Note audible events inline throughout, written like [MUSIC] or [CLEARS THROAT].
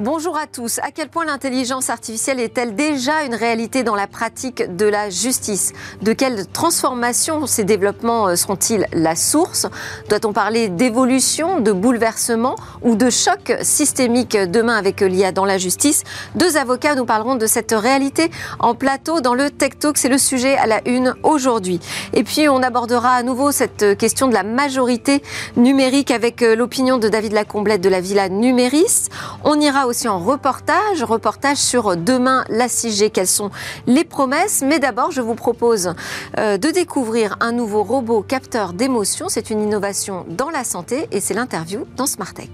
Bonjour à tous. À quel point l'intelligence artificielle est-elle déjà une réalité dans la pratique de la justice? De quelles transformations ces développements euh, seront-ils la source? Doit-on parler d'évolution, de bouleversement ou de choc systémique demain avec l'IA dans la justice? Deux avocats nous parleront de cette réalité en plateau dans le Tech Talk. C'est le sujet à la une aujourd'hui. Et puis on abordera à nouveau cette question de la majorité numérique avec euh, l'opinion de David Lacomblette de la Villa Numéris. On ira aussi en reportage, reportage sur demain la 6G, quelles sont les promesses? Mais d'abord, je vous propose euh, de découvrir un nouveau robot capteur d'émotion. C'est une innovation dans la santé et c'est l'interview dans Smart Tech.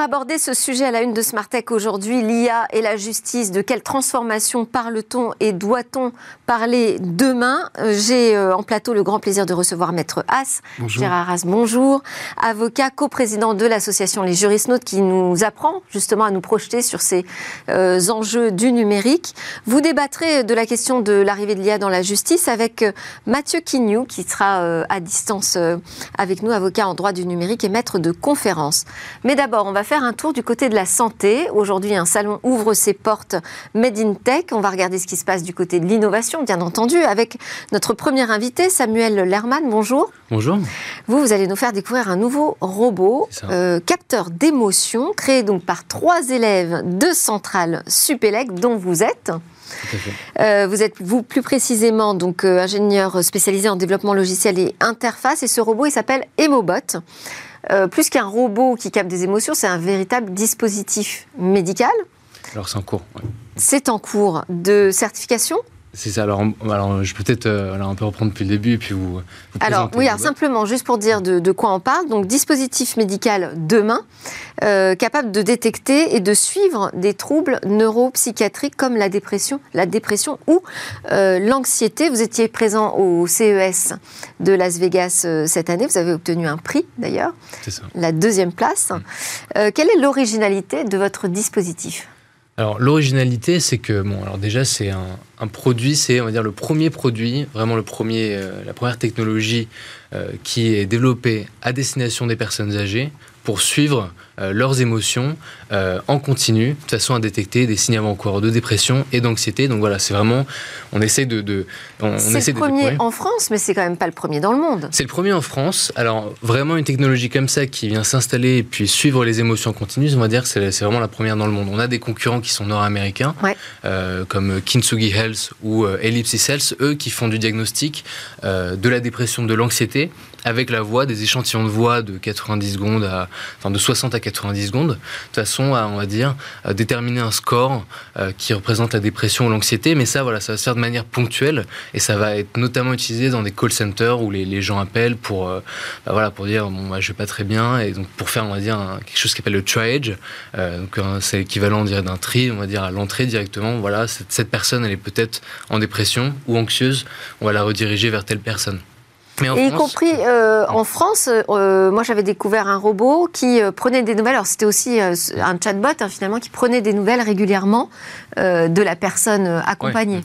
Aborder ce sujet à la une de Smartech aujourd'hui, l'IA et la justice, de quelle transformation parle-t-on et doit-on parler demain? Euh, J'ai euh, en plateau le grand plaisir de recevoir Maître Haas. Bonjour. Gérard Haas, bonjour. Avocat, coprésident de l'association Les Jurisnotes qui nous apprend justement à nous projeter sur ces euh, enjeux du numérique. Vous débattrez de la question de l'arrivée de l'IA dans la justice avec Mathieu Quignou qui sera à distance avec nous, avocat en droit du numérique et maître de conférence. Mais d'abord, on va faire un tour du côté de la santé. Aujourd'hui, un salon ouvre ses portes Made in Tech. On va regarder ce qui se passe du côté de l'innovation, bien entendu, avec notre premier invité, Samuel Lerman. Bonjour. Bonjour. Vous, vous allez nous faire découvrir un nouveau robot, euh, capteur d'émotion, créé donc par trois élèves de Centrale Supélec, dont vous êtes. Euh, vous êtes, vous, plus précisément, donc euh, ingénieur spécialisé en développement logiciel et interface. Et ce robot, il s'appelle Emobot. Euh, plus qu'un robot qui capte des émotions, c'est un véritable dispositif médical. Alors c'est en cours. C'est en cours de certification c'est ça. Alors, alors je peux peut-être euh, un peu reprendre depuis le début et puis vous. vous alors oui, alors, simplement juste pour dire de, de, quoi on parle. Donc dispositif médical demain euh, capable de détecter et de suivre des troubles neuropsychiatriques comme la dépression, la dépression ou euh, l'anxiété. Vous étiez présent au CES de Las Vegas euh, cette année. Vous avez obtenu un prix d'ailleurs. C'est ça. La deuxième place. Mm. Quelle est l'originalité de votre dispositif? Alors l'originalité, c'est que bon, alors déjà c'est un, produit, c'est on va dire le premier produit, vraiment euh, la première technologie euh, qui est développée à destination des personnes âgées pour suivre leurs émotions euh, en continu, de façon à détecter des signes avant-coureurs de dépression et d'anxiété. Donc voilà, c'est vraiment, on essaie de, de on, C'est essaie le premier de en France, mais c'est quand même pas le premier dans le monde. C'est le premier en France. Alors vraiment une technologie comme ça qui vient s'installer et puis suivre les émotions en continu, on va dire que c'est c'est vraiment la première dans le monde. On a des concurrents qui sont nord-américains, Ouais. euh, comme Kintsugi Health ou euh, Ellipsis Health, eux qui font du diagnostic euh, de la dépression, de l'anxiété, avec la voix, des échantillons de voix de 90 secondes à, enfin de 60 à 90 secondes, de façon à, on va dire, déterminer un score euh, qui représente la dépression ou l'anxiété. Mais ça, voilà, ça va se faire de manière ponctuelle et ça va être notamment utilisé dans des call centers où les, gens appellent pour, euh, bah, voilà, pour dire bon, bah, je vais pas très bien et donc pour faire, on va dire, quelque chose qui s'appelle le triage. Euh, donc c'est l'équivalent, on dirait, d'un tri, on va dire à l'entrée directement. Voilà, cette personne, elle est peut-être en dépression ou anxieuse. On va la rediriger vers telle personne. Et y France- compris euh, en France, euh, moi j'avais découvert un robot qui euh, prenait des nouvelles. Alors c'était aussi euh, un chatbot hein, finalement qui prenait des nouvelles régulièrement euh, de la personne euh, accompagnée.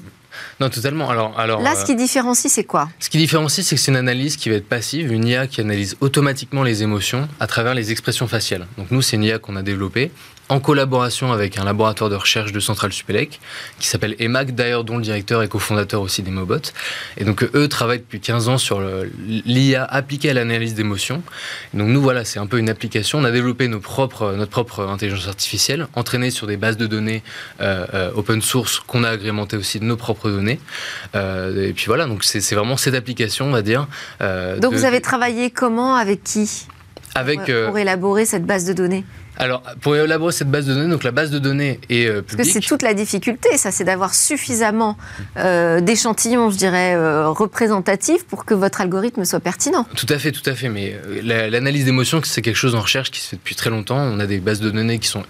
Non, totalement. Alors, alors Là, euh, ce qui différencie, c'est quoi? Ce qui différencie, c'est que c'est une analyse qui va être passive, une IA qui analyse automatiquement les émotions à travers les expressions faciales. Donc nous, c'est une IA qu'on a développée en collaboration avec un laboratoire de recherche de Centrale Supélec qui s'appelle EMAC, d'ailleurs dont le directeur est cofondateur aussi d'Emobot. Et donc eux travaillent depuis 15 ans sur l'IA appliquée à l'analyse d'émotions. Donc nous, voilà, c'est un peu une application. On a développé nos propres, notre propre intelligence artificielle, entraînée sur des bases de données euh, euh, open source qu'on a agrémentées aussi de nos propres données. Euh, et puis voilà, donc c'est vraiment cette application, on va dire. euh, Donc de- vous avez travaillé comment avec qui avec pour, pour élaborer cette base de données? Alors pour élaborer cette base de données, donc la base de données est euh, Parce que publique. c'est toute la difficulté, ça, c'est d'avoir suffisamment euh, d'échantillons, je dirais, euh, représentatifs pour que votre algorithme soit pertinent. Tout à fait, tout à fait. Mais euh, la- l'analyse d'émotions, c'est quelque chose en recherche qui se fait depuis très longtemps. On a des bases de données qui sont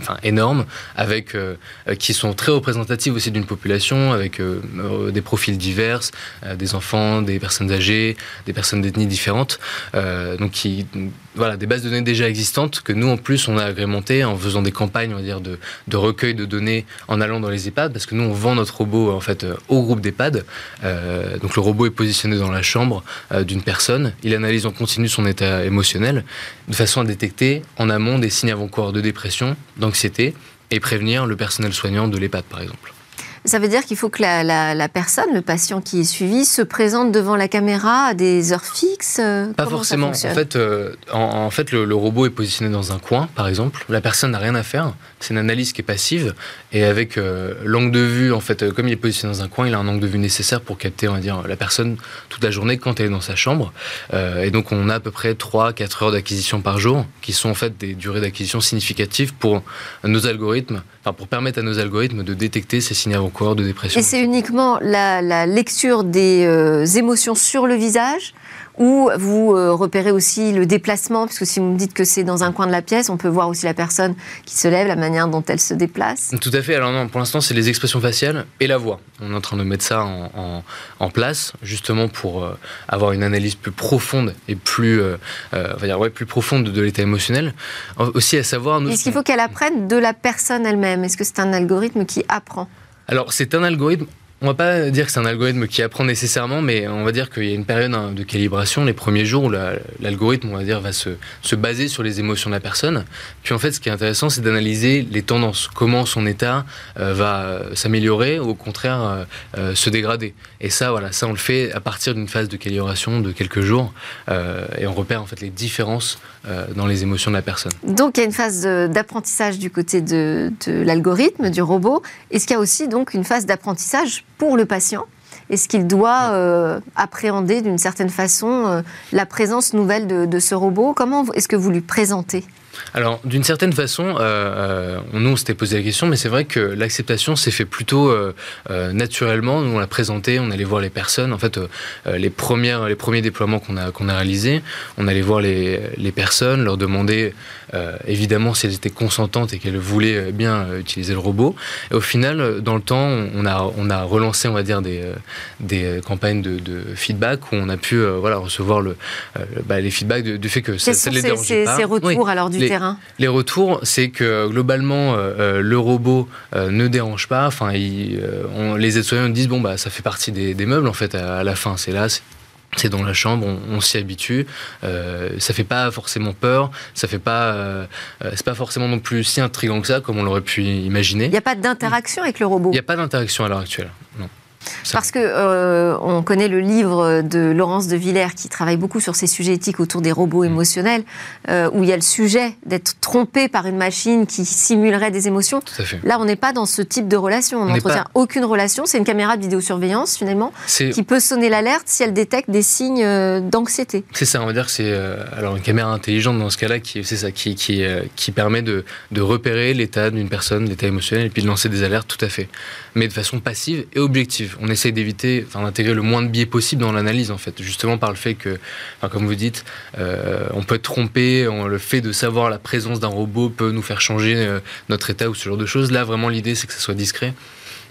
enfin, énormes, avec, qui sont très représentatives aussi d'une population, avec des profils divers, des enfants, des personnes âgées, des personnes d'ethnies différentes. Donc qui, voilà, des bases de données déjà existantes que nous, en plus, on a agrémentées en faisant des campagnes, on va dire, de, de recueil de données en allant dans les EHPAD, parce que nous, on vend notre robot, en fait, au groupe d'EHPAD. Euh, donc, le robot est positionné dans la chambre euh, d'une personne. Il analyse en continu son état émotionnel, de façon à détecter en amont des signes avant-coureurs de dépression, d'anxiété, et prévenir le personnel soignant de l'EHPAD, par exemple. Ça veut dire qu'il faut que la, personne, le patient qui est suivi, se présente devant la caméra à des heures fixes euh, Pas forcément. En fait, euh, en, fait le, robot est positionné dans un coin, par exemple. La personne n'a rien à faire. C'est une analyse qui est passive. Et avec euh, l'angle de vue, en fait, comme il est positionné dans un coin, il a un angle de vue nécessaire pour capter, on va dire, la personne toute la journée quand elle est dans sa chambre. et donc, on a à peu près 3-4 heures d'acquisition par jour, qui sont en fait des durées d'acquisition significatives pour nos algorithmes, pour permettre à nos algorithmes de détecter ces signes avant de dépression. Et c'est uniquement la, lecture des euh, émotions sur le visage ou vous euh, repérez aussi le déplacement, puisque si vous me dites que c'est dans un coin de la pièce, on peut voir aussi la personne qui se lève, la manière dont elle se déplace. Tout à fait. Alors non, pour l'instant, c'est les expressions faciales et la voix. On est en train de mettre ça en, place, justement pour euh, avoir une analyse plus profonde et plus, va dire, ouais, plus profonde de l'état émotionnel. Aussi à savoir... Est-ce qu'il faut qu'elle apprenne de la personne elle-même? Est-ce que c'est un algorithme qui apprend? Alors, c'est un algorithme on va pas dire que c'est un algorithme qui apprend nécessairement, mais on va dire qu'il y a une période hein, de calibration, les premiers jours où l'algorithme, on va dire, va se, se, baser sur les émotions de la personne. Puis en fait, ce qui est intéressant, c'est d'analyser les tendances, comment son état euh, va s'améliorer ou au contraire euh, euh, se dégrader. Et ça, voilà, ça on le fait à partir d'une phase de calibration de quelques jours, et on repère en fait les différences dans les émotions de la personne. Donc il y a une phase d'apprentissage du côté de, de l'algorithme, du robot. Est-ce qu'il y a aussi donc une phase d'apprentissage pour le patient Est-ce qu'il doit euh, appréhender d'une certaine façon euh, la présence nouvelle de, de ce robot. Comment est-ce que vous lui présentez? Alors, d'une certaine façon, euh, euh, nous, on s'était posé la question, mais c'est vrai que l'acceptation s'est fait plutôt euh, naturellement. Nous, on l'a présenté, on allait voir les personnes. En fait, les, premières, les premiers déploiements qu'on a, qu'on a réalisés, on allait voir les, les personnes, leur demander évidemment si elles étaient consentantes et qu'elles voulaient bien utiliser le robot. Et au final, dans le temps, on a, on a relancé, on va dire, des, des campagnes de, feedback où on a pu voilà, recevoir le, bah, les feedbacks du fait que ça, ça les dérangeait pas. Ces retours alors du les, retours, c'est que globalement, euh, euh, le robot euh, ne dérange pas. Enfin, les aides-soignants disent bon bah ça fait partie des, meubles en fait. À, la fin, c'est là. C'est dans la chambre, on, s'y habitue. ça fait pas forcément peur, ça fait pas, c'est pas forcément non plus si intrigant que ça, comme on l'aurait pu imaginer. Il n'y a pas d'interaction avec le robot. Il n'y a pas d'interaction à l'heure actuelle, non. Parce que euh, on connaît le livre de Laurence de Villers qui travaille beaucoup sur ces sujets éthiques autour des robots mm. émotionnels, euh, où il y a le sujet d'être trompé par une machine qui simulerait des émotions. Là, on n'est pas dans ce type de relation. On n'entretient aucune relation. C'est une caméra de vidéosurveillance finalement qui peut sonner l'alerte si elle détecte des signes euh, d'anxiété. C'est ça. On va dire que c'est alors une caméra intelligente dans ce cas-là qui c'est ça qui qui, qui permet de, de repérer l'état d'une personne, l'état émotionnel, et puis de lancer des alertes. Tout à fait, mais de façon passive et objective on essaie d'éviter, enfin d'intégrer le moins de biais possible dans l'analyse en fait, justement par le fait que, comme vous dites, euh, on peut être trompé, le fait de savoir la présence d'un robot peut nous faire changer euh, notre état ou ce genre de choses. Là, vraiment, l'idée c'est que ça soit discret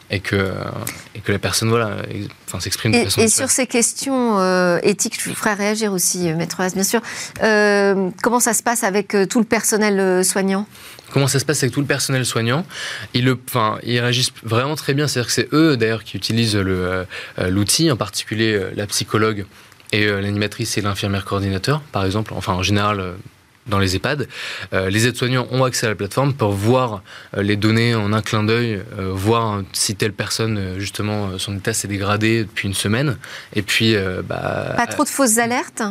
et que, et que la personne voilà, enfin, s'exprime de façon. Et sur ces questions euh, éthiques, je vous ferai réagir aussi, Maître Haas, bien sûr. comment ça se passe avec tout le personnel soignant? Comment ça se passe avec tout le personnel soignant? Ils, le, réagissent vraiment très bien. C'est-à-dire que c'est eux, d'ailleurs, qui utilisent euh, l'outil, en particulier euh, la psychologue et euh, l'animatrice et l'infirmière coordinateur, par exemple. Enfin, en général, dans les EHPAD. les aides-soignants ont accès à la plateforme, pour voir les données en un clin d'œil, voir si telle personne, justement, son état s'est dégradé depuis une semaine. Et puis. Bah, Pas trop de fausses alertes?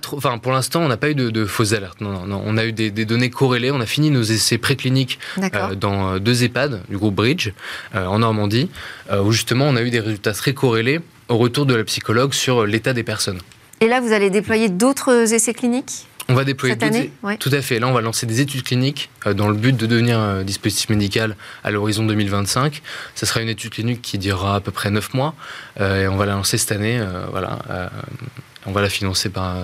Trop. Enfin, pour l'instant, on n'a pas eu de, fausses alertes. Non, non, On a eu des, données corrélées. On a fini nos essais précliniques euh, dans euh, deux EHPAD du groupe Bridge euh, en Normandie, où justement on a eu des résultats très corrélés au retour de la psychologue sur l'état des personnes. Et là, vous allez déployer d'autres essais cliniques on va déployer cette année Tout à fait. Là, on va lancer des études cliniques dans le but de devenir un dispositif médical à l'horizon 2025. Ce sera une étude clinique qui durera à peu près 9 mois et on va la lancer cette année. voilà on va la financer par.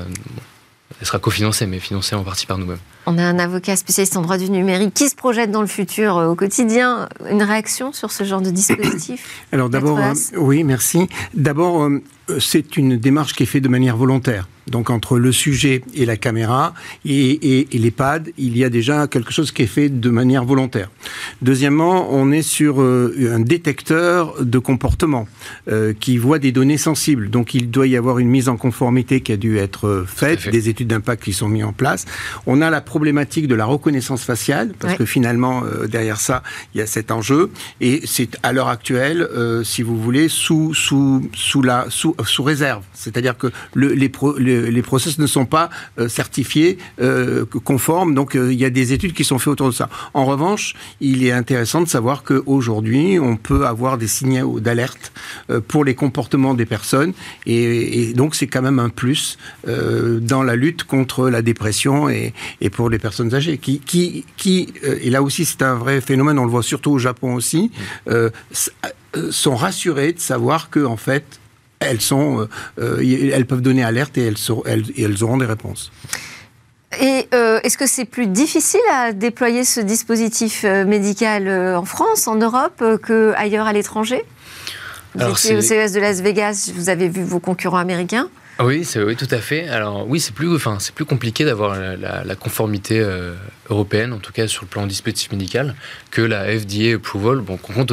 Elle sera cofinancée, mais financée en partie par nous-mêmes. On a un avocat spécialiste en droit du numérique qui se projette dans le futur au quotidien. Une réaction sur ce genre de dispositif [COUGHS] Alors d'abord, oui, merci. D'abord, c'est une démarche qui est faite de manière volontaire. Donc entre le sujet et la caméra et, les pads, il y a déjà quelque chose qui est fait de manière volontaire. Deuxièmement, on est sur euh, un détecteur de comportement euh, qui voit des données sensibles. Donc il doit y avoir une mise en conformité qui a dû être euh, faite, des études d'impact qui sont mises en place. On a la problématique de la reconnaissance faciale parce que finalement derrière ça il y a cet enjeu et c'est à l'heure actuelle, si vous voulez, sous sous sous la sous, sous réserve. C'est-à-dire que le, les, pro, les process ne sont pas euh, certifiés euh, conformes. Donc euh, il y a des études qui sont faites autour de ça. En revanche, il est intéressant de savoir qu'aujourd'hui, on peut avoir des signaux d'alerte pour les comportements des personnes. Et, donc c'est quand même un plus dans la lutte contre la dépression et, et pour les personnes âgées. Qui, qui, qui et là aussi c'est un vrai phénomène, on le voit surtout au Japon aussi, sont rassurés de savoir que en fait elles, sont, euh, euh, elles peuvent donner alerte et elles, elles, auront des réponses. Et euh, est-ce que c'est plus difficile à déployer ce dispositif médical en France, en Europe, qu'ailleurs à l'étranger? Vous étiez au CES de Las Vegas, vous avez vu vos concurrents américains oui, oui, tout à fait. Alors oui, c'est plus, enfin, c'est plus compliqué d'avoir la, conformité européenne, en tout cas sur le plan dispositif médical, que la FDA approval. Compte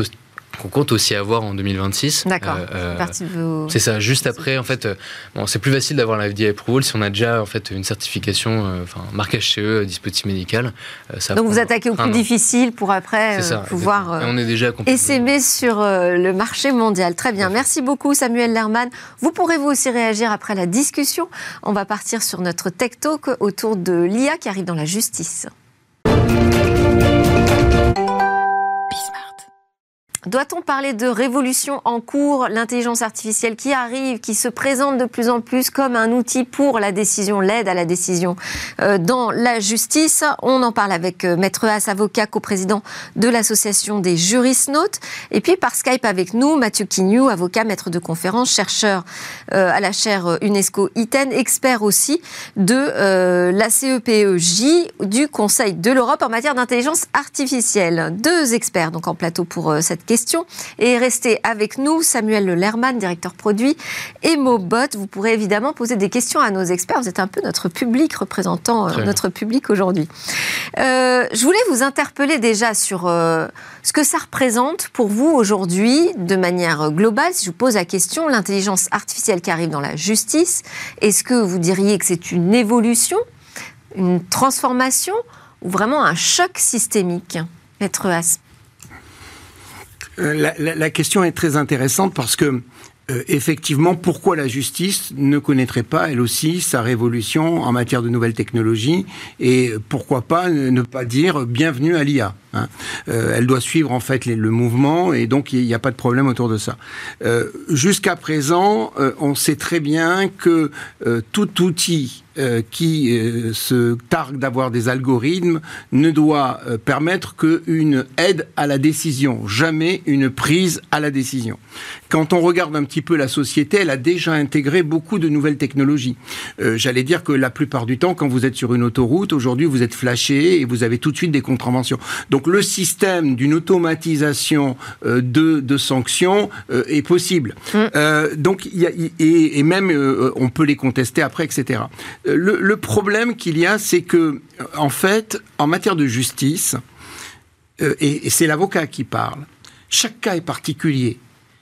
qu'on compte aussi avoir en 2026. D'accord. Euh, euh, c'est ça. Juste après, en fait, euh, bon, c'est plus facile d'avoir la FDA approval si on a déjà en fait une certification, enfin marquage CE, dispositif médical. Ça Donc vous attaquez au plus difficile pour après pouvoir Et on est déjà essaimer sur le marché mondial. Très bien. Merci beaucoup Samuel Lerman. Vous pourrez vous aussi réagir après la discussion. On va partir sur notre tech talk autour de l'IA qui arrive dans la justice. Doit-on parler de révolution en cours, l'intelligence artificielle qui arrive, qui se présente de plus en plus comme un outil pour la décision, l'aide à la décision euh, dans la justice On en parle avec euh, Maître Haas, avocat, coprésident de l'association des jurisnotes. Et puis par Skype avec nous, Mathieu Quignou, avocat, maître de conférence, chercheur euh, à la chaire UNESCO ITEN, expert aussi de la CEPEJ du Conseil de l'Europe en matière d'intelligence artificielle. Deux experts donc en plateau pour cette question et restez avec nous, Samuel Lerman, directeur produit, et Mobot. Vous pourrez évidemment poser des questions à nos experts. Vous êtes un peu notre public, représentant euh, notre public aujourd'hui. Euh, je voulais vous interpeller déjà sur euh, ce que ça représente pour vous aujourd'hui, de manière globale. Si je vous pose la question, l'intelligence artificielle qui arrive dans la justice, est-ce que vous diriez que c'est une évolution, une transformation ou vraiment un choc systémique? Maître As euh, la, question est très intéressante parce que euh, effectivement, pourquoi la justice ne connaîtrait pas, elle aussi, sa révolution en matière de nouvelles technologies Et pourquoi pas ne pas dire bienvenue à l'IA hein. euh, Elle doit suivre en fait le mouvement et donc il n'y a pas de problème autour de ça. Jusqu'à présent, on sait très bien que tout outil euh, qui euh, se targue d'avoir des algorithmes ne doit euh, permettre qu'une aide à la décision, jamais une prise à la décision. Quand on regarde un petit peu la société, elle a déjà intégré beaucoup de nouvelles technologies. J'allais dire que la plupart du temps, quand vous êtes sur une autoroute, aujourd'hui, vous êtes flashé et vous avez tout de suite des contraventions. Donc le système d'une automatisation de, de, sanctions est possible. Mm. donc, y a, et, et, même, on peut les contester après, etc le, problème qu'il y a, c'est que, en fait, en matière de justice, euh, et, c'est l'avocat qui parle, chaque cas est particulier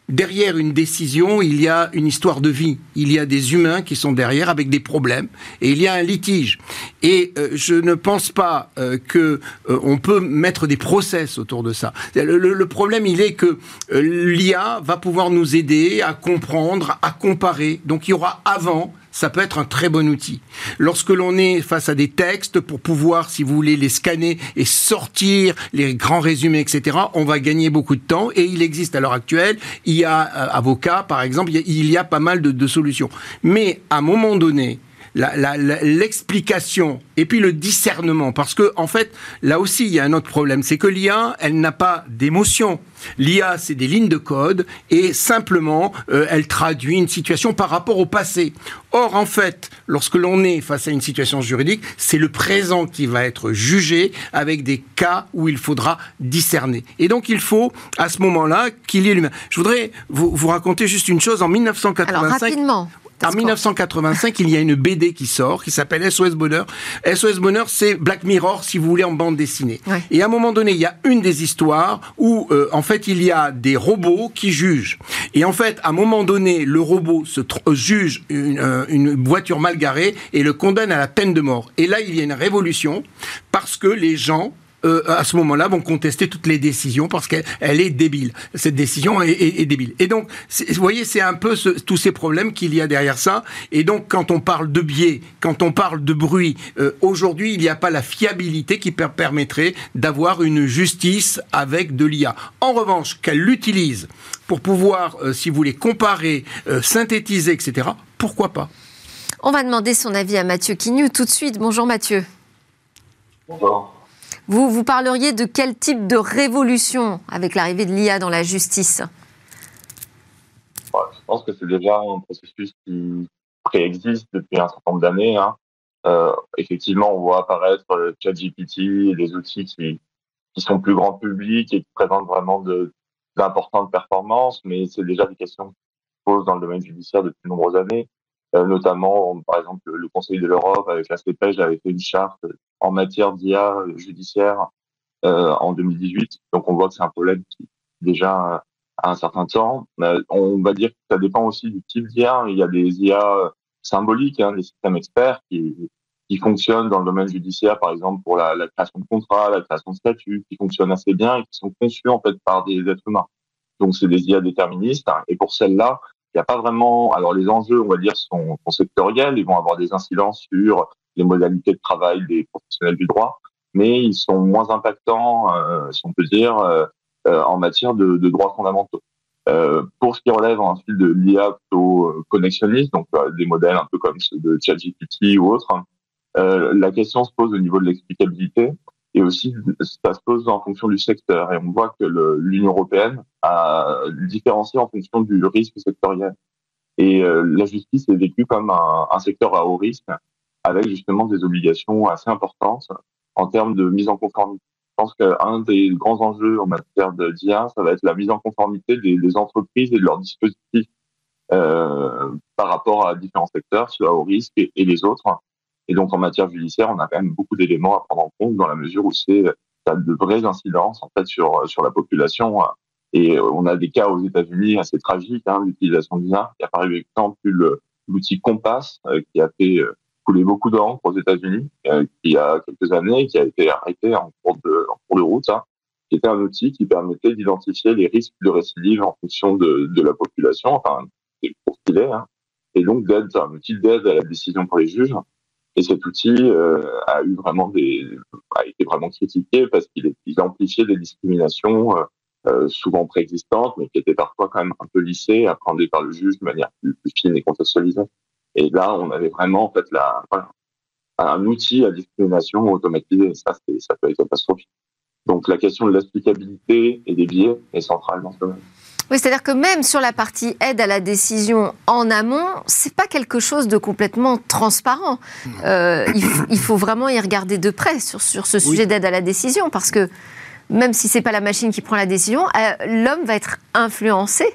derrière une décision, il y a une histoire de vie. Il y a des humains qui sont derrière avec des problèmes et il y a un litige. Et euh, je ne pense pas euh, que on peut mettre des process autour de ça. le problème, il est que l'IA va pouvoir nous aider à comprendre, à comparer. Donc il y aura avant ça peut être un très bon outil. Lorsque l'on est face à des textes, pour pouvoir, si vous voulez, les scanner et sortir les grands résumés, etc., on va gagner beaucoup de temps. Et il existe à l'heure actuelle, il y a euh, avocat, par exemple, il y a, pas mal de, de solutions. Mais à un moment donné, l'explication et puis le discernement. Parce que, en fait, là aussi, il y a un autre problème. C'est que l'IA, elle n'a pas d'émotion. L'IA, c'est des lignes de code et simplement, euh, elle traduit une situation par rapport au passé. Or, en fait, lorsque l'on est face à une situation juridique, c'est le présent qui va être jugé avec des cas où il faudra discerner. Et donc, il faut, à ce moment-là, qu'il y ait l'humain. Je voudrais vous, vous raconter juste une chose. En 1985, Alors, rapidement. En 1985, il y a une BD qui sort, qui s'appelle SOS Bonheur. SOS Bonheur, c'est Black Mirror, si vous voulez, en bande dessinée. Et à un moment donné, il y a une des histoires où, euh, en fait, il y a des robots qui jugent. Et en fait, à un moment donné, le robot se euh, juge une, euh, une voiture mal garée et le condamne à la peine de mort. Et là, il y a une révolution parce que les gens euh, à ce moment-là, vont contester toutes les décisions parce qu'elle est débile. Cette décision est, débile. Et donc, vous voyez, c'est un peu tous ces problèmes qu'il y a derrière ça. Et donc, quand on parle de biais, quand on parle de bruit, euh, aujourd'hui, il n'y a pas la fiabilité qui permettrait d'avoir une justice avec de l'IA. En revanche, qu'elle l'utilise pour pouvoir, euh, si vous voulez, comparer, synthétiser, etc., pourquoi pas? On va demander son avis à Mathieu Quignou tout de suite. Bonjour Mathieu. Bonjour. Vous, vous parleriez de quel type de révolution avec l'arrivée de l'IA dans la justice? Je pense que c'est déjà un processus qui préexiste depuis un certain nombre d'années. Hein. Euh, effectivement, on voit apparaître le ChatGPT, des outils qui, qui sont plus grand public et qui présentent vraiment d'importantes performances, mais c'est déjà des questions qui se posent dans le domaine judiciaire depuis de nombreuses années. Euh, notamment, par exemple, le Conseil de l'Europe avec la CPEJ avait fait une charte en matière d'IA judiciaire euh, en 2018. Donc on voit que c'est un problème qui déjà a un certain temps. Euh, on va dire que ça dépend aussi du type d'IA. Il y a des IA symboliques, hein, des systèmes experts qui, qui fonctionnent dans le domaine judiciaire, par exemple pour la, la création de contrats, la création de statuts, qui fonctionnent assez bien et qui sont conçus en fait par des êtres humains. Donc c'est des IA déterministes. Hein. Et pour celles-là, il n'y a pas vraiment. Alors les enjeux, on va dire, sont, sectoriels. Ils vont avoir des incidences sur les modalités de travail des professionnels du droit, mais ils sont moins impactants, euh, si on peut dire, euh, euh, en matière de, de droits fondamentaux. Euh, pour ce qui relève ensuite de l'IA plutôt connexionniste, donc des modèles un peu comme ceux de ChatGPT ou autres, la question se pose au niveau de l'explicabilité et aussi ça se pose en fonction du secteur. Et on voit que l'Union européenne a différencié en fonction du risque sectoriel. Et euh, la justice est vécue comme un, secteur à haut risque, avec justement des obligations assez importantes en termes de mise en conformité. Je pense qu'un des grands enjeux en matière de d'IA, ça va être la mise en conformité des, entreprises et de leurs dispositifs euh, par rapport à différents secteurs, ceux à haut risque et les autres. Et donc, en matière judiciaire, on a quand même beaucoup d'éléments à prendre en compte dans la mesure où c'est ça a de vraies incidences en fait sur sur la population. Et on a des cas aux États-Unis assez tragiques, hein, l'utilisation de l'IA. Il y a par exemple l'outil Compass euh, qui a fait euh, couler beaucoup d'encre aux États-Unis, euh, il y a quelques années, qui a été arrêté en cours de, en cours de route, hein, qui était un outil qui permettait d'identifier les risques de récidive en fonction de, de la population, enfin, qu'il est, hein, et donc d'aide, un outil d'aide à la décision pour les juges. Et cet outil euh, a eu vraiment des, a été vraiment critiqué parce qu'il il amplifiait des discriminations euh, euh, souvent préexistantes, mais qui étaient parfois quand même un peu lissées, appréhendées par le juge de manière plus, fine et contextualisée. Et là, on avait vraiment en fait la, voilà, un outil à discrimination automatisé. Et ça, ça peut être catastrophique. Donc la question de l'explicabilité et des biais est centrale dans ce domaine. Oui, c'est-à-dire que même sur la partie aide à la décision en amont, c'est pas quelque chose de complètement transparent. Euh, il, faut vraiment y regarder de près sur, sur ce sujet d'aide à la décision, parce que même si c'est pas la machine qui prend la décision, euh, l'homme va être influencé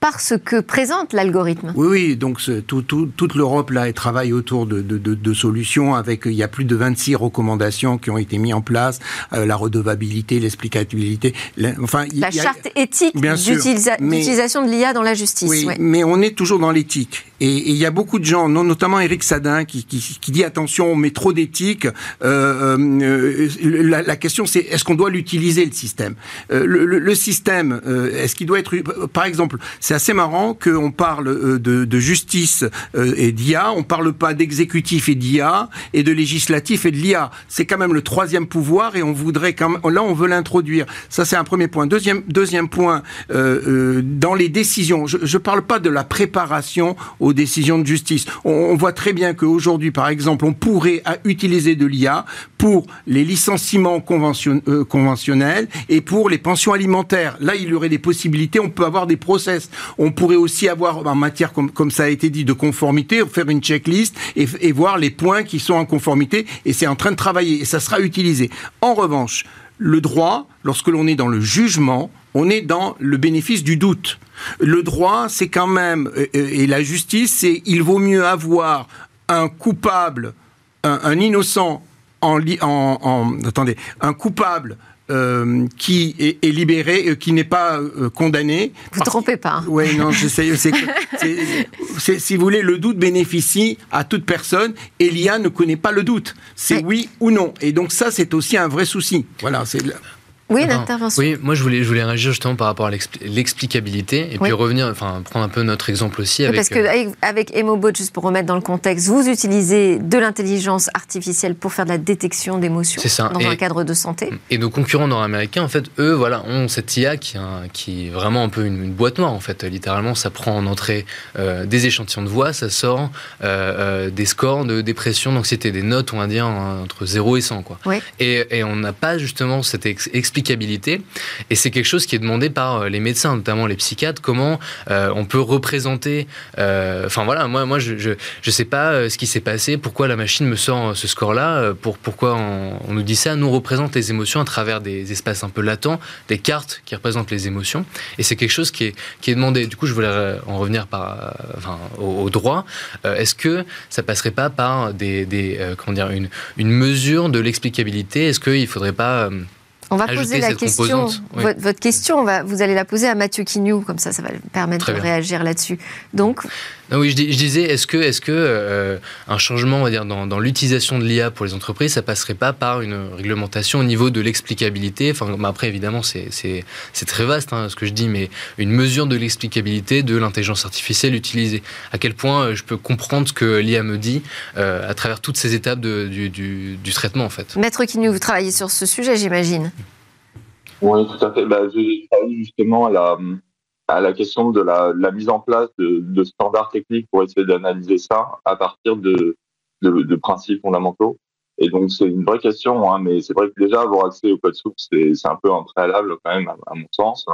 par ce que présente l'algorithme. Oui, oui, donc tout, tout, toute l'Europe là elle travaille autour de, de, de, solutions avec il y a plus de 26 recommandations qui ont été mises en place, euh, la redevabilité, l'explicabilité, enfin la charte éthique d'utilisation de l'IA dans la justice. Oui, mais on est toujours dans l'éthique et il y a beaucoup de gens, notamment Eric Sadin, qui, qui, qui dit attention, on met trop d'éthique. Euh, euh, la, la, question c'est est-ce qu'on doit l'utiliser le système? Le, le, le, système, est-ce qu'il doit être, par exemple, c'est assez marrant qu'on parle euh, de, justice euh, et d'IA, on parle pas d'exécutif et d'IA et de législatif et de l'IA. C'est quand même le troisième pouvoir et on voudrait quand même, là on veut l'introduire. Ça c'est un premier point. Deuxième deuxième point euh, dans les décisions. Je ne parle pas de la préparation aux décisions de justice. On, on voit très bien qu'aujourd'hui par exemple on pourrait utiliser de l'IA pour les licenciements conventionnels et pour les pensions alimentaires. Là il y aurait des possibilités. On peut avoir des process. On pourrait aussi avoir, en matière, comme, ça a été dit, de conformité, faire une checklist et, et voir les points qui sont en conformité. Et c'est en train de travailler. Et ça sera utilisé. En revanche, le droit, lorsque l'on est dans le jugement, on est dans le bénéfice du doute. Le droit, c'est quand même, euh, euh, et la justice, c'est il vaut mieux avoir un coupable, un, innocent en, en, en, attendez, un coupable euh, qui est, libéré, euh, qui n'est pas euh, condamné. Vous ne trompez pas. Hein. Oui, non, j'essaie. [LAUGHS] si vous voulez, le doute bénéficie à toute personne et l'IA ne connaît pas le doute. C'est oui ou non. Et donc ça, c'est aussi un vrai souci. Voilà, c'est oui, l'intervention. Oui, moi je voulais, je voulais réagir justement par rapport à l'explicabilité et puis revenir, enfin prendre un peu notre exemple aussi. Avec, parce que euh, avec Emobot, juste pour remettre dans le contexte, vous utilisez de l'intelligence artificielle pour faire de la détection d'émotions dans un cadre de santé. Et nos concurrents nord-américains, en fait, eux, voilà, ont cette IA qui, qui est vraiment un peu une, boîte noire, en fait. Littéralement, ça prend en entrée euh, des échantillons de voix, ça sort euh, des scores de dépression, d'anxiété, des notes, on va dire, entre 0 et 100. Quoi. Et, et on n'a pas justement cette explication et c'est quelque chose qui est demandé par euh, les médecins, notamment les psychiatres, comment euh, on peut représenter. Euh, enfin voilà, moi, moi je, je, sais pas ce qui s'est passé, pourquoi la machine me sort ce score-là, pour, pourquoi on, nous dit ça. Nous, on représente les émotions à travers des espaces un peu latents, des cartes qui représentent les émotions. Et c'est quelque chose qui est, qui est demandé. Du coup, je voulais en revenir par, enfin, au, droit. Est-ce que ça passerait pas par des, des comment dire, une, une mesure de l'explicabilité? Est-ce qu'il ne faudrait pas on va poser la question, votre, question, vous allez la poser à Mathieu Quignou, comme ça, ça va permettre de réagir là-dessus. Donc, oui, je, disais, est-ce que, est-ce que euh, un changement, on va dire, dans, l'utilisation de l'IA pour les entreprises, ça passerait pas par une réglementation au niveau de l'explicabilité? Enfin, après, évidemment, c'est très vaste hein, ce que je dis, mais une mesure de l'explicabilité de l'intelligence artificielle utilisée. À quel point euh, je peux comprendre ce que l'IA me dit euh, à travers toutes ces étapes du, du, traitement, en fait. Maître Quignou, vous travaillez sur ce sujet, j'imagine. Oui, tout à fait. Bah, J'ai travaillé justement à la à la question de la, la mise en place de, de, standards techniques pour essayer d'analyser ça à partir de, de, de, principes fondamentaux. Et donc c'est une vraie question, hein, mais c'est vrai que déjà avoir accès au code source, c'est un peu un préalable quand même à, mon sens.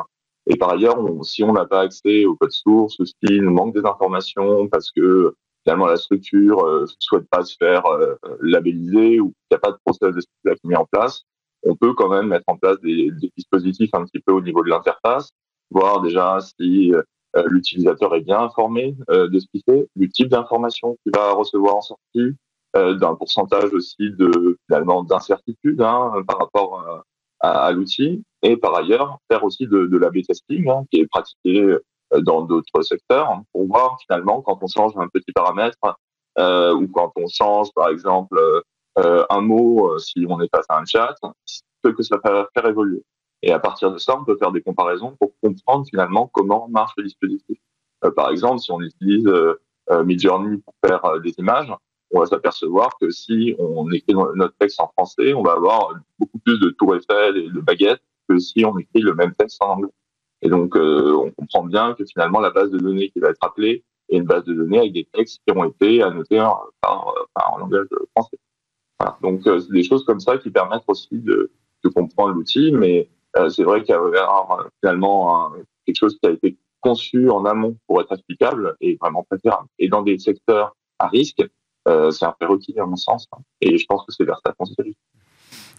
Et par ailleurs, si on n'a pas accès au code source, s'il nous manque des informations parce que finalement la structure ne euh, souhaite pas se faire euh, labelliser ou qu'il n'y a pas de process de qui est mis en place, on peut quand même mettre en place des, dispositifs un petit peu au niveau de l'interface voir déjà si euh, l'utilisateur est bien informé euh, de ce qu'il fait, du type d'information qu'il va recevoir en sortie, euh, d'un pourcentage aussi de finalement d'incertitude hein, par rapport à, l'outil, et par ailleurs faire aussi de, l'A/B testing hein, qui est pratiqué dans d'autres secteurs hein, pour voir finalement quand on change un petit paramètre euh, ou quand on change par exemple euh, un mot si on est face à un chat, ce que ça va faire évoluer. Et à partir de ça, on peut faire des comparaisons pour comprendre finalement comment marche le dispositif. Euh, par exemple, si on utilise euh, euh Midjourney pour faire euh, des images, on va s'apercevoir que si on écrit notre texte en français, on va avoir beaucoup plus de tours Eiffel et de baguettes que si on écrit le même texte en anglais. Et donc, on comprend bien que finalement, la base de données qui va être appelée est une base de données avec des textes qui ont été annotés en, par, en langage français. Donc, c'est des choses comme ça qui permettent aussi de, comprendre l'outil, mais euh, c'est vrai qu'il y a euh, finalement quelque chose qui a été conçu en amont pour être applicable et vraiment préférable. Et dans des secteurs à risque, euh, c'est un prérequis à mon sens. Hein. Et je pense que c'est vers ça qu'on se dirige.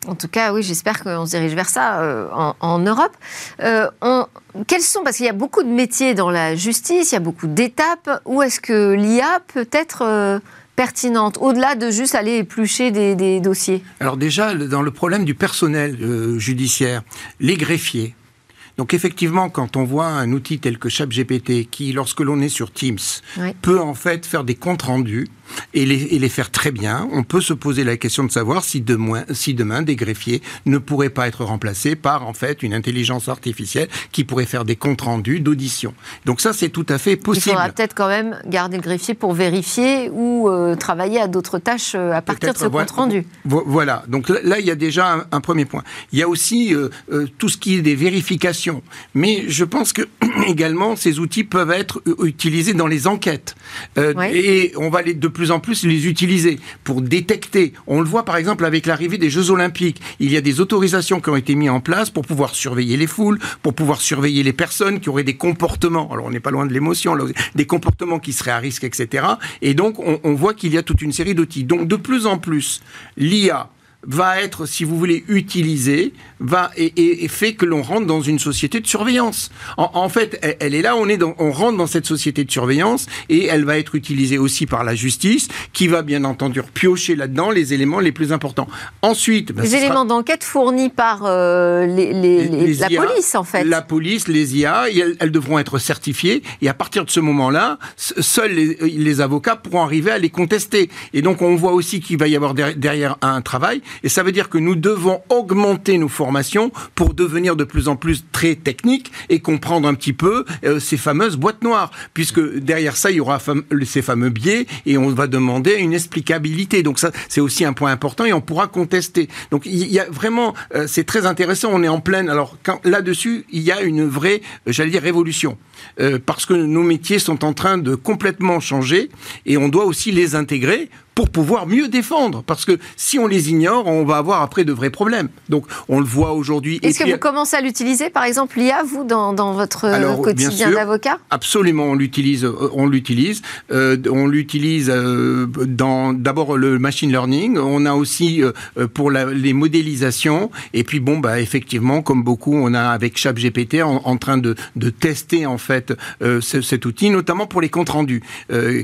En tout cas, oui, j'espère qu'on se dirige vers ça en, Europe. quels sont, parce qu'il y a beaucoup de métiers dans la justice, il y a beaucoup d'étapes, où est-ce que l'IA peut être pertinente, au-delà de juste aller éplucher des, dossiers Alors déjà, dans le problème du personnel euh, judiciaire, les greffiers, donc effectivement, quand on voit un outil tel que ChatGPT qui, lorsque l'on est sur Teams, peut en fait faire des comptes rendus, et les, faire très bien. On peut se poser la question de savoir si demain, si demain des greffiers ne pourraient pas être remplacés par en fait une intelligence artificielle qui pourrait faire des comptes rendus d'audition. Donc ça, c'est tout à fait possible. Il faudra peut-être quand même garder le greffier pour vérifier ou euh, travailler à d'autres tâches euh, à partir de ce compte rendu. Voilà. Donc là, il y a déjà un, premier point. Il y a aussi euh, tout ce qui est des vérifications. Mais je pense que [CLEARS THROAT] également ces outils peuvent être utilisés dans les enquêtes. Et on va les, de plus en plus les utiliser pour détecter. On le voit par exemple avec l'arrivée des Jeux Olympiques. Il y a des autorisations qui ont été mises en place pour pouvoir surveiller les foules, pour pouvoir surveiller les personnes qui auraient des comportements. Alors on n'est pas loin de l'émotion, des comportements qui seraient à risque, etc. Et donc on, on voit qu'il y a toute une série d'outils. Donc de plus en plus, l'IA va être, si vous voulez, utilisée, va et, fait que l'on rentre dans une société de surveillance. En, fait, elle, est là, on est dans, on rentre dans cette société de surveillance et elle va être utilisée aussi par la justice, qui va bien entendu piocher là-dedans les éléments les plus importants. Ensuite, ben, les éléments d'enquête fournis par euh, les, la police, en fait. La police, les IA, elles, devront être certifiées et à partir de ce moment-là, seuls les, avocats pourront arriver à les contester. Et donc, on voit aussi qu'il va y avoir derrière un travail et ça veut dire que nous devons augmenter nos formations pour devenir de plus en plus très techniques et comprendre un petit peu euh, ces fameuses boîtes noires. Puisque derrière ça, il y aura ces fameux biais et on va demander une explicabilité. Donc ça, c'est aussi un point important et on pourra contester. Donc il y a vraiment, euh, c'est très intéressant. On est en pleine. Alors là-dessus, il y a une vraie, euh, j'allais dire, révolution. parce que nos métiers sont en train de complètement changer et on doit aussi les intégrer pour pouvoir mieux défendre. Parce que si on les ignore, on va avoir après de vrais problèmes. Donc on le voit aujourd'hui. Est-ce que vous commencez à l'utiliser, par exemple, l'IA, vous, dans, dans votre euh, quotidien d'avocat? Absolument, on l'utilise. Euh, on l'utilise. Euh, on l'utilise dans d'abord le machine learning. On a aussi pour les modélisations. Et puis bon, bah effectivement, comme beaucoup, on a avec ChatGPT en, en train de, de, tester en fait cet outil, notamment pour les comptes rendus,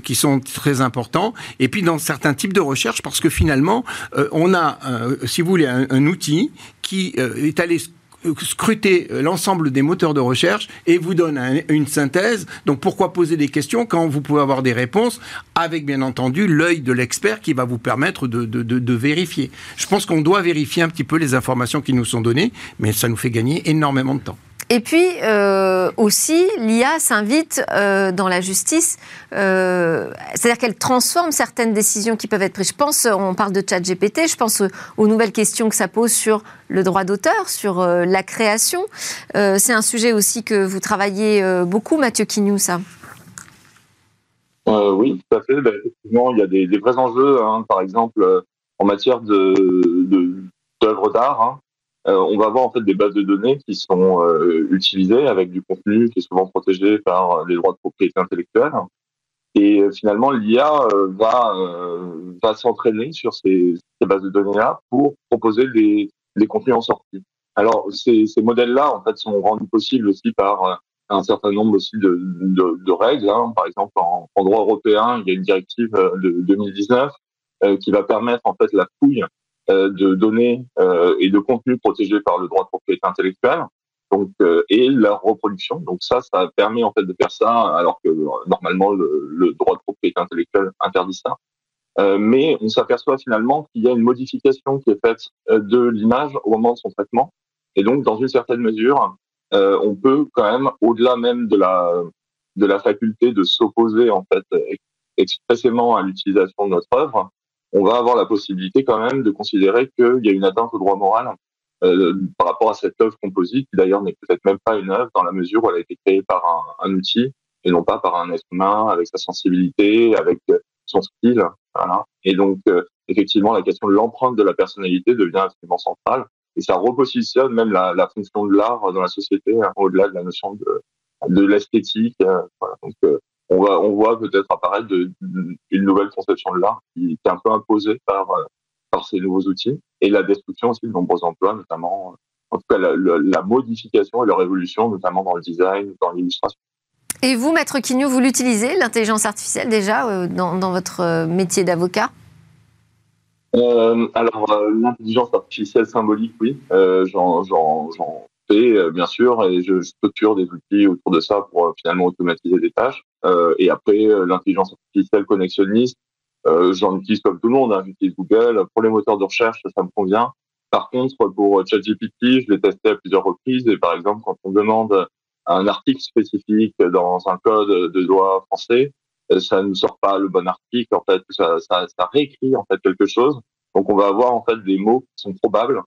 qui sont très importants. Et puis dans certains un type de recherche parce que finalement, euh, on a, euh, si vous voulez, un, outil qui euh, est allé scruter l'ensemble des moteurs de recherche et vous donne une synthèse. Donc pourquoi poser des questions quand vous pouvez avoir des réponses avec bien entendu l'œil de l'expert qui va vous permettre de, de vérifier. Je pense qu'on doit vérifier un petit peu les informations qui nous sont données, mais ça nous fait gagner énormément de temps. Et puis euh, aussi, l'IA s'invite euh, dans la justice, euh, c'est-à-dire qu'elle transforme certaines décisions qui peuvent être prises. Je pense, on parle de chat GPT, je pense aux nouvelles questions que ça pose sur le droit d'auteur, sur la création. c'est un sujet aussi que vous travaillez beaucoup, Mathieu Quignou, ça Oui, tout à fait. Ben, effectivement, il y a des, vrais enjeux, hein. par exemple, en matière d'œuvres d'art. Hein. Euh, on va avoir en fait des bases de données qui sont euh, utilisées avec du contenu qui est souvent protégé par les droits de propriété intellectuelle. Et euh, finalement, l'IA va, va s'entraîner sur ces, ces, bases de données-là pour proposer des, des contenus en sortie. Alors, ces, ces modèles-là, en fait, sont rendus possibles aussi par un certain nombre aussi de, de, de règles. Hein. Par exemple, en, en, droit européen, il y a une directive de 2019 qui va permettre en fait la fouille euh, de données euh, et de contenus protégés par le droit de propriété intellectuelle. Donc, euh, et leur reproduction. Donc ça, ça permet en fait de faire ça, alors que normalement le, le droit de propriété intellectuelle interdit ça. Euh, mais on s'aperçoit finalement qu'il y a une modification qui est faite de l'image au moment de son traitement. Et donc, dans une certaine mesure, euh, on peut quand même, au-delà même de la de la faculté de s'opposer en fait expressément à l'utilisation de notre œuvre, on va avoir la possibilité quand même de considérer qu'il y a une atteinte au droit moral euh, par rapport à cette œuvre composite, qui d'ailleurs n'est peut-être même pas une œuvre dans la mesure où elle a été créée par un, un outil et non pas par un être humain avec sa sensibilité, avec son style. Voilà. Et donc, euh, effectivement, la question de l'empreinte de la personnalité devient absolument centrale et ça repositionne même la, la fonction de l'art dans la société hein, au-delà de la notion de, de l'esthétique. Euh, voilà. Donc, euh, on, va, on voit peut-être apparaître de, une nouvelle conception de l'art qui, est un peu imposée par, euh, par ces nouveaux outils et la destruction aussi de nombreux emplois, notamment, euh, en tout cas la, la modification et leur évolution, notamment dans le design, dans l'illustration. Et vous, Maître Quignou, vous l'utilisez, l'intelligence artificielle déjà, euh, dans, dans votre métier d'avocat? Euh, alors, l'intelligence artificielle symbolique, oui, euh, j'en fais euh, bien sûr et je structure des outils autour de ça pour euh, finalement automatiser des tâches. Euh, et après, l'intelligence artificielle connexionniste, j'en utilise comme tout le monde, hein, j'utilise Google. Pour les moteurs de recherche, ça me convient. Par contre, pour ChatGPT, je l'ai testé à plusieurs reprises et par exemple, quand on demande un article spécifique dans un code de loi français, ça ne sort pas le bon article. En fait, ça, ça, ça réécrit en fait quelque chose. Donc, on va avoir en fait des mots qui sont probables.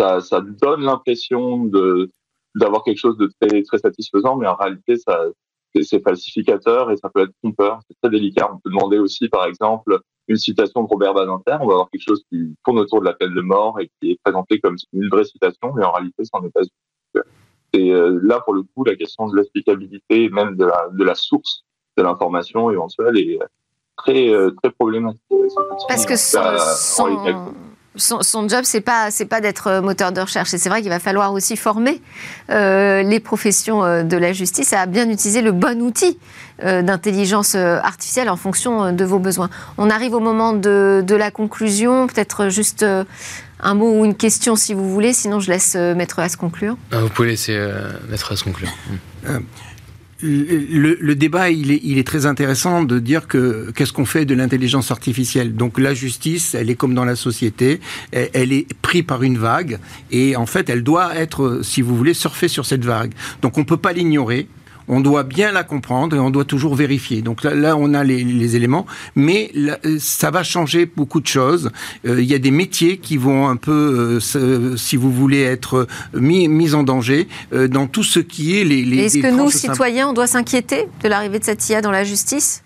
Ça, ça donne l'impression de d'avoir quelque chose de très très satisfaisant, mais en réalité, ça c'est falsificateur et ça peut être trompeur. C'est très délicat. On peut demander aussi, par exemple, une citation de Robert Badinter. On va avoir quelque chose qui tourne autour de la peine de mort et qui est présenté comme une vraie citation, mais en réalité, ça n'en est pas une. Et euh, là, pour le coup, la question de l'explicabilité, même de la, de la source de l'information éventuelle, est très, euh, très problématique. Parce que son, son, son, job, c'est pas c'est pas d'être euh, moteur de recherche. Et c'est vrai qu'il va falloir aussi former euh, les professions euh, de la justice à bien utiliser le bon outil euh, d'intelligence artificielle en fonction de vos besoins. On arrive au moment de, de la conclusion. Peut-être juste un mot ou une question si vous voulez. Sinon, je laisse Maître As conclure. Ah, vous pouvez laisser Maître As conclure le, débat, il est, très intéressant de dire que qu'est-ce qu'on fait de l'intelligence artificielle. Donc la justice, elle est comme dans la société, elle, elle, est prise par une vague et en fait, elle doit être, si vous voulez, surfer sur cette vague. Donc on peut pas l'ignorer on doit bien la comprendre et on doit toujours vérifier. Donc là, là on a les, les éléments, mais là, ça va changer beaucoup de choses. Euh, il y a des métiers qui vont un peu, euh, si vous voulez, être mis, mis en danger euh, dans tout ce qui est les... les Est-ce que nous, citoyens, on doit s'inquiéter de l'arrivée de cette IA dans la justice?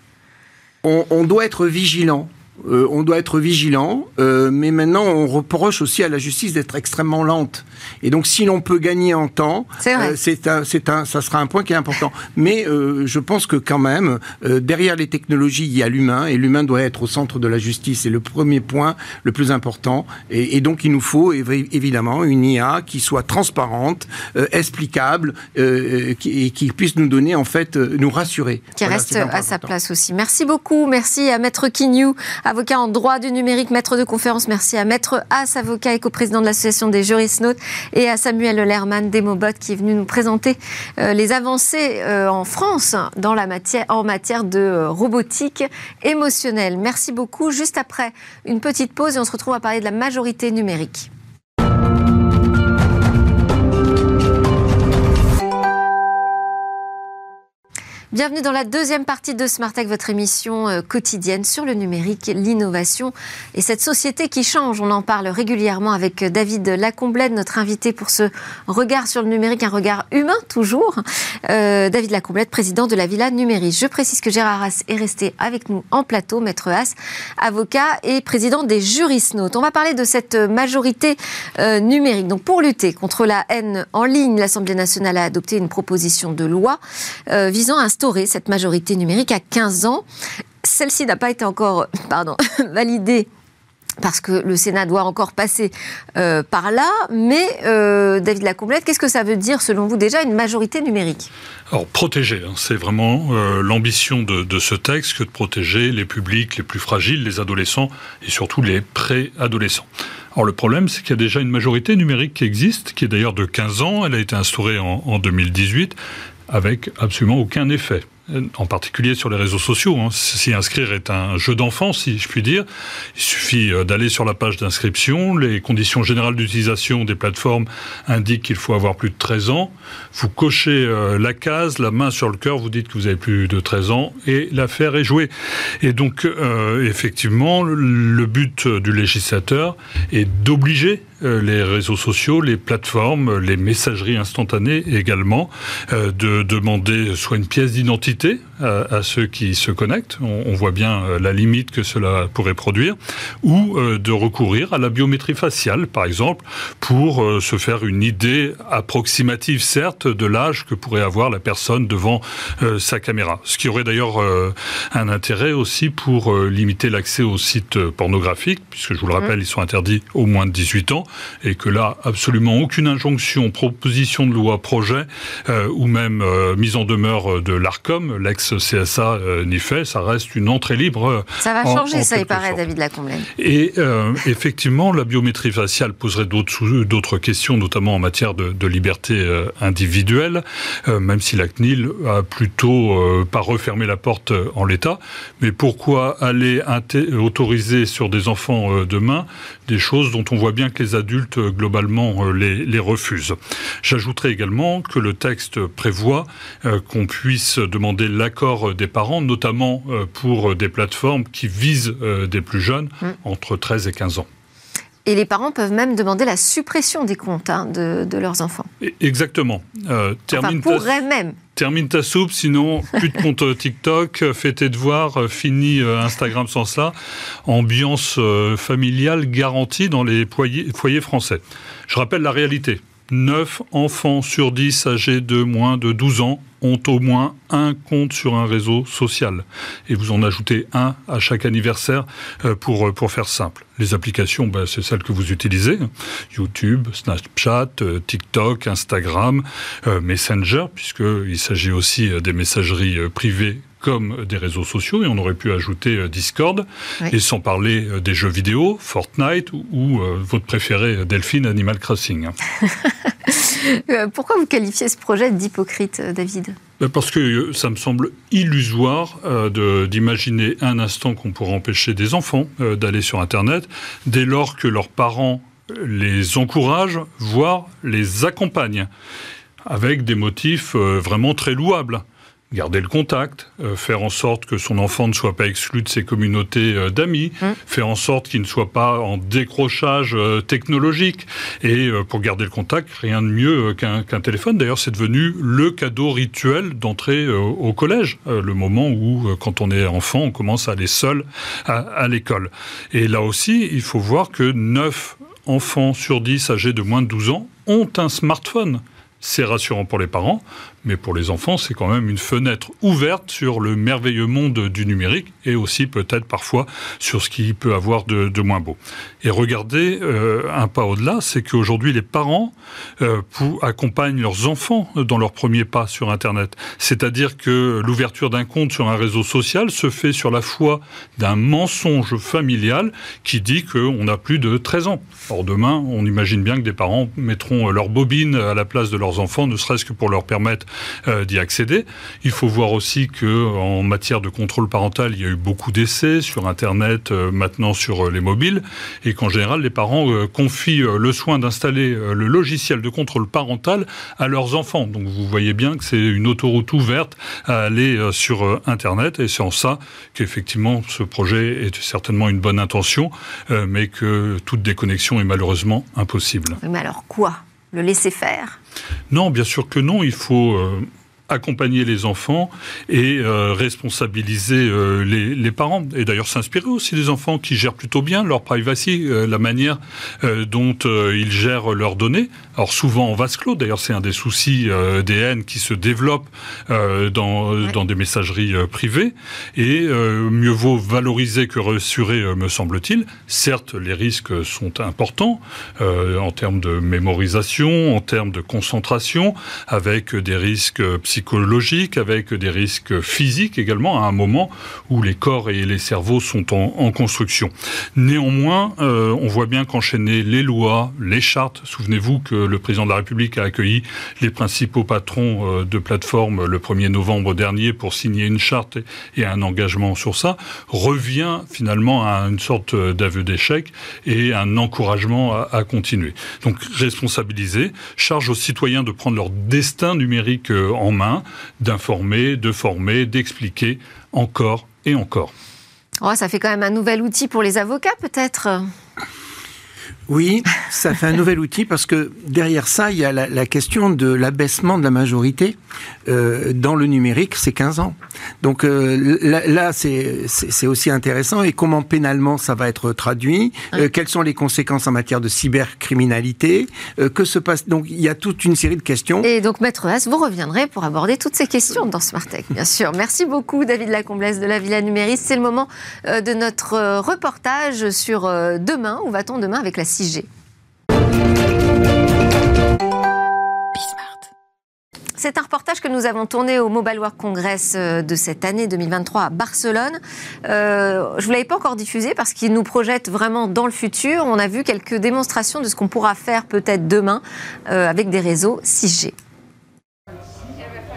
On, on doit être vigilant. Euh, on doit être vigilant, euh, mais maintenant on reproche aussi à la justice d'être extrêmement lente. Et donc si l'on peut gagner en temps, euh, c'est un, ça sera un point qui est important. Mais euh, je pense que quand même, euh, derrière les technologies, il y a l'humain, et l'humain doit être au centre de la justice. C'est le premier point le plus important. Et, et, donc il nous faut évidemment une IA qui soit transparente, explicable, qui, et qui puisse nous donner en fait, nous rassurer. Qui voilà, reste à sa place aussi. Merci beaucoup. Merci à Maître Quignou avocat en droit du numérique, maître de conférence. Merci à Maître As, avocat et coprésident de l'association des juristes et à Samuel Lerman d'Emobot qui est venu nous présenter euh, les avancées euh, en France dans la matière, en matière de euh, robotique émotionnelle. Merci beaucoup. Juste après une petite pause et on se retrouve à parler de la majorité numérique. Bienvenue dans la deuxième partie de Smart Tech, votre émission euh, quotidienne sur le numérique, l'innovation et cette société qui change. On en parle régulièrement avec euh, David Lacomblède, notre invité pour ce regard sur le numérique, un regard humain toujours. Euh, David Lacomblède, président de la Villa Numérique. Je précise que Gérard Haas est resté avec nous en plateau, maître Haas, avocat et président des Jurisnotes. On va parler de cette majorité numérique. Donc pour lutter contre la haine en ligne, l'Assemblée nationale a adopté une proposition de loi visant à instaurer cette majorité numérique à 15 ans. Celle-ci n'a pas été encore [LAUGHS] [LAUGHS] validée parce que le Sénat doit encore passer euh, par là. Mais euh, David Lacomblette, qu'est-ce que ça veut dire, selon vous, déjà, une majorité numérique? Alors, protéger, hein, c'est vraiment euh, l'ambition de, ce texte que de protéger les publics les plus fragiles, les adolescents et surtout les pré-adolescents. Alors, le problème, c'est qu'il y a déjà une majorité numérique qui existe, qui est d'ailleurs de 15 ans. Elle a été instaurée en 2018 avec absolument aucun effet en particulier sur les réseaux sociaux. Hein. S'y inscrire est un jeu d'enfant, si je puis dire. Il suffit euh, d'aller sur la page d'inscription. Les conditions générales d'utilisation des plateformes indiquent qu'il faut avoir plus de 13 ans. Vous cochez euh, la case, la main sur le cœur, vous dites que vous avez plus de 13 ans et l'affaire est jouée. Et donc, euh, effectivement, le but du législateur est d'obliger les réseaux sociaux, les plateformes, les messageries instantanées également, euh, de demander soit une pièce d'identité à, à, ceux qui se connectent, on, on, voit bien euh, la limite que cela pourrait produire, ou de recourir à la biométrie faciale, par exemple, pour se faire une idée approximative, certes, de l'âge que pourrait avoir la personne devant sa caméra. Ce qui aurait d'ailleurs un intérêt aussi pour limiter l'accès aux sites pornographiques, puisque je vous le rappelle, ils sont interdits au moins de 18 ans, et que là, absolument aucune injonction, proposition de loi, projet euh, ou même euh, mise en demeure de l'ARCOM, l'ex-CSA, n'y fait. Ça reste une entrée libre. Ça va changer, ça y paraît, David Lacombe. Et effectivement, la biométrie faciale poserait d'autres questions, notamment en matière de, de liberté individuelle, même si la CNIL a plutôt pas refermé la porte en l'état. Mais pourquoi aller autoriser sur des enfants demain des choses dont on voit bien que les adultes, euh, globalement, euh, les, refusent. J'ajouterai également que le texte prévoit euh, qu'on puisse demander l'accord des parents, notamment pour des plateformes qui visent des plus jeunes, mm. entre 13 et 15 ans. Et les parents peuvent même demander la suppression des comptes hein, de, leurs enfants. Exactement. Euh, termine enfin, pourrait même. Termine ta soupe, sinon plus de compte euh, TikTok, euh, fais tes devoirs, fini Instagram sans ça. Ambiance familiale garantie dans les foyers, foyers français. Je rappelle la réalité. 9 enfants sur 10 âgés de moins de 12 ans ont au moins un compte sur un réseau social. Et vous en ajoutez un à chaque anniversaire euh, pour, euh, pour faire simple. Les applications, ben, c'est celles que vous utilisez. YouTube, Snapchat, euh, TikTok, Instagram, Messenger, puisqu'il s'agit aussi des messageries privées comme des réseaux sociaux, et on aurait pu ajouter Discord, et sans parler des jeux vidéo, Fortnite ou, votre préféré Delphine Animal Crossing. [LAUGHS] Euh, pourquoi vous qualifiez ce projet d'hypocrite, euh, David? Ben, parce que euh, ça me semble illusoire d'imaginer un instant qu'on pourrait empêcher des enfants d'aller sur Internet dès lors que leurs parents les encouragent, voire les accompagnent, avec des motifs vraiment très louables garder le contact, euh, faire en sorte que son enfant ne soit pas exclu de ses communautés euh, d'amis, mmh. faire en sorte qu'il ne soit pas en décrochage euh, technologique. Et pour garder le contact, rien de mieux qu'un téléphone. D'ailleurs, c'est devenu le cadeau rituel d'entrée au collège, le moment où, quand on est enfant, on commence à aller seul à, à l'école. Et là aussi, il faut voir que 9 enfants sur 10 âgés de moins de 12 ans ont un smartphone. C'est rassurant pour les parents, mais pour les enfants, c'est quand même une fenêtre ouverte sur le merveilleux monde du numérique et aussi peut-être parfois sur ce qui peut avoir de, moins beau. Et regardez euh, un pas au-delà, c'est qu'aujourd'hui les parents euh, accompagnent leurs enfants dans leur premier pas sur Internet. C'est-à-dire que l'ouverture d'un compte sur un réseau social se fait sur la foi d'un mensonge familial qui dit qu'on a plus de 13 ans. Or demain, on imagine bien que des parents mettront leur bobine à la place de leurs enfants, ne serait-ce que pour leur permettre euh, d'y accéder. Il faut voir aussi que en matière de contrôle parental, il y a eu beaucoup d'essais sur Internet, euh, maintenant sur euh, les mobiles, et qu'en général, les parents confient le soin d'installer le logiciel de contrôle parental à leurs enfants. Donc vous voyez bien que c'est une autoroute ouverte à aller sur Internet, et c'est en ça qu'effectivement ce projet est certainement une bonne intention, mais que toute déconnexion est malheureusement impossible. Mais alors quoi? Le laisser faire? Non, bien sûr que non. Il faut euh, accompagner les enfants et euh, responsabiliser euh, les, parents. Et d'ailleurs s'inspirer aussi des enfants qui gèrent plutôt bien leur privacy, la manière dont ils gèrent leurs données. Alors souvent en vase clos, d'ailleurs c'est un des soucis des haines qui se développent dans, dans, des messageries privées. Et mieux vaut valoriser que rassurer, me semble-t-il. Certes, les risques sont importants en termes de mémorisation, en termes de concentration, avec des risques psychologiques, avec des risques physiques également, à un moment où les corps et les cerveaux sont en, construction. Néanmoins, euh, on voit bien qu'enchaîner les lois, les chartes, souvenez-vous que le président de la République a accueilli les principaux patrons euh, de plateformes le 1er novembre dernier pour signer une charte et un engagement sur ça, revient finalement à une sorte d'aveu d'échec et un encouragement à, à continuer. Donc responsabiliser, charge aux citoyens de prendre leur destin numérique euh, en main, d'informer, de former, d'expliquer encore et encore. Oh, ça fait quand même un nouvel outil pour les avocats, peut-être? Oui, ça fait un nouvel outil parce que derrière ça, il y a la, question de l'abaissement de la majorité. Euh, dans le numérique, c'est 15 ans. Donc euh, là, c'est aussi intéressant. Et comment pénalement ça va être traduit euh, Quelles sont les conséquences en matière de cybercriminalité Que se passe Donc il y a toute une série de questions. Et donc, Maître Haas, vous reviendrez pour aborder toutes ces questions dans Smart Tech, bien sûr. Merci beaucoup, David Lacomblesse de la Villa Numériste. C'est le moment de notre reportage sur demain. Où va-t-on demain avec la 6G. C'est un reportage que nous avons tourné au Mobile World Congress euh, de cette année 2023 à Barcelone. Euh, je ne vous l'avais pas encore diffusé parce qu'il nous projette vraiment dans le futur. On a vu quelques démonstrations de ce qu'on pourra faire peut-être demain euh, avec des réseaux 6G.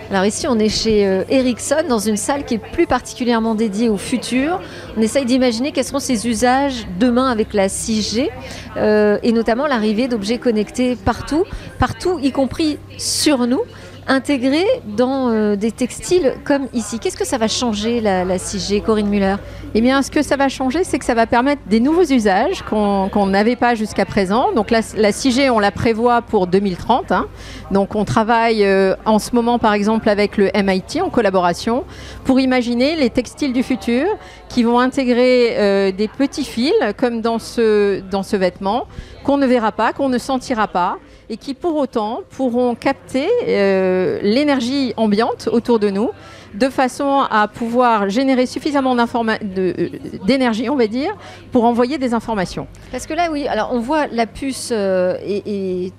Alors ici, on est chez euh, Ericsson, dans une salle qui est plus particulièrement dédiée au futur. On essaye d'imaginer quels seront ses usages demain avec la 6G, euh, et notamment l'arrivée d'objets connectés partout, partout, y compris sur nous intégrés dans euh, des textiles comme ici. Qu'est-ce que ça va changer la, la 6G, Corinne Muller? Eh bien, ce que ça va changer, c'est que ça va permettre des nouveaux usages qu'on n'avait pas jusqu'à présent. Donc la, la 6G, on la prévoit pour 2030. Hein. Donc on travaille euh, en ce moment, par exemple, avec le MIT en collaboration pour imaginer les textiles du futur qui vont intégrer euh, des petits fils comme dans ce, dans ce vêtement qu'on ne verra pas, qu'on ne sentira pas et qui pour autant pourront capter euh, l'énergie ambiante autour de nous de façon à pouvoir générer suffisamment euh, d'énergie, on va dire, pour envoyer des informations. Parce que là, oui, alors on voit la puce euh, est,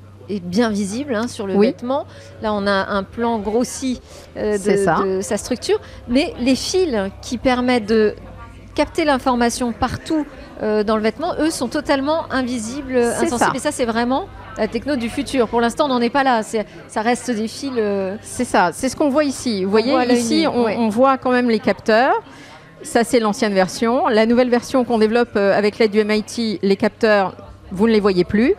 bien visible hein, sur le Oui. vêtement. Là, on a un plan grossi euh, de, C'est ça. de sa structure. Mais les fils qui permettent de capter l'information partout euh, dans le vêtement, eux, sont totalement invisibles, insensibles. ça. Et ça, c'est vraiment la techno du futur. Pour l'instant, on n'en est pas là. C'est- Ça reste des fils. euh, C'est ça, c'est ce qu'on voit ici. Vous voyez, ici, on, ouais. on voit quand même les capteurs. Ça, c'est l'ancienne version. La nouvelle version qu'on développe euh, avec l'aide du MIT, les capteurs, vous ne les voyez plus.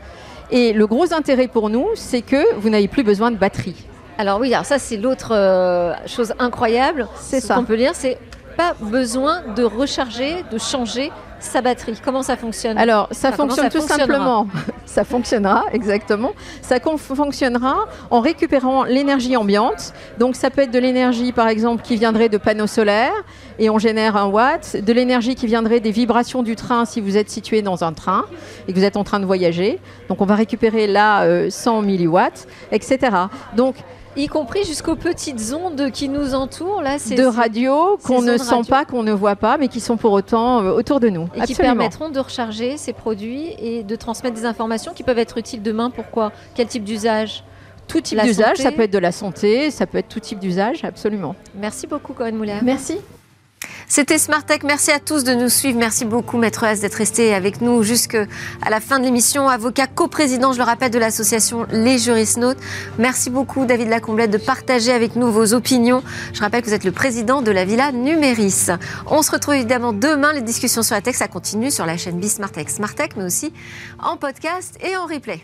Et le gros intérêt pour nous, c'est que vous n'avez plus besoin de batterie. Alors oui, alors ça c'est l'autre euh, chose incroyable. C'est Ce ça. qu'on peut dire, c'est pas besoin de recharger, de changer sa batterie. Comment ça fonctionne? Alors, ça Enfin, fonctionne ça tout simplement. [LAUGHS] ça fonctionnera, exactement. Ça fonctionnera en récupérant l'énergie ambiante. Donc, ça peut être de l'énergie, par exemple, qui viendrait de panneaux solaires et on génère un watt. De l'énergie qui viendrait des vibrations du train si vous êtes situé dans un train et que vous êtes en train de voyager. Donc, on va récupérer là euh, 100 milliwatts, etc. Donc, Y compris jusqu'aux petites ondes qui nous entourent là, c'est de radio qu'on ne sent radio. pas, qu'on ne voit pas, mais qui sont pour autant euh, autour de nous. et qui permettront de recharger ces produits et de transmettre des informations qui peuvent être utiles demain. Pourquoi? Quel type d'usage? Tout type d'usage, ça peut être de la santé, ça peut être tout type d'usage, absolument. Merci beaucoup, Corinne Mouler. Merci. C'était Smart Tech. Merci à tous de nous suivre. Merci beaucoup, Maître S, d'être resté avec nous jusqu'à la fin de l'émission. Avocat coprésident, je le rappelle, de l'association Les Juristes Nautes. Merci beaucoup, David Lacomblette, de partager avec nous vos opinions. Je rappelle que vous êtes le président de la Villa Numéris. On se retrouve évidemment demain. Les discussions sur la tech, ça continue sur la chaîne Tech, Smart Tech, mais aussi en podcast et en replay.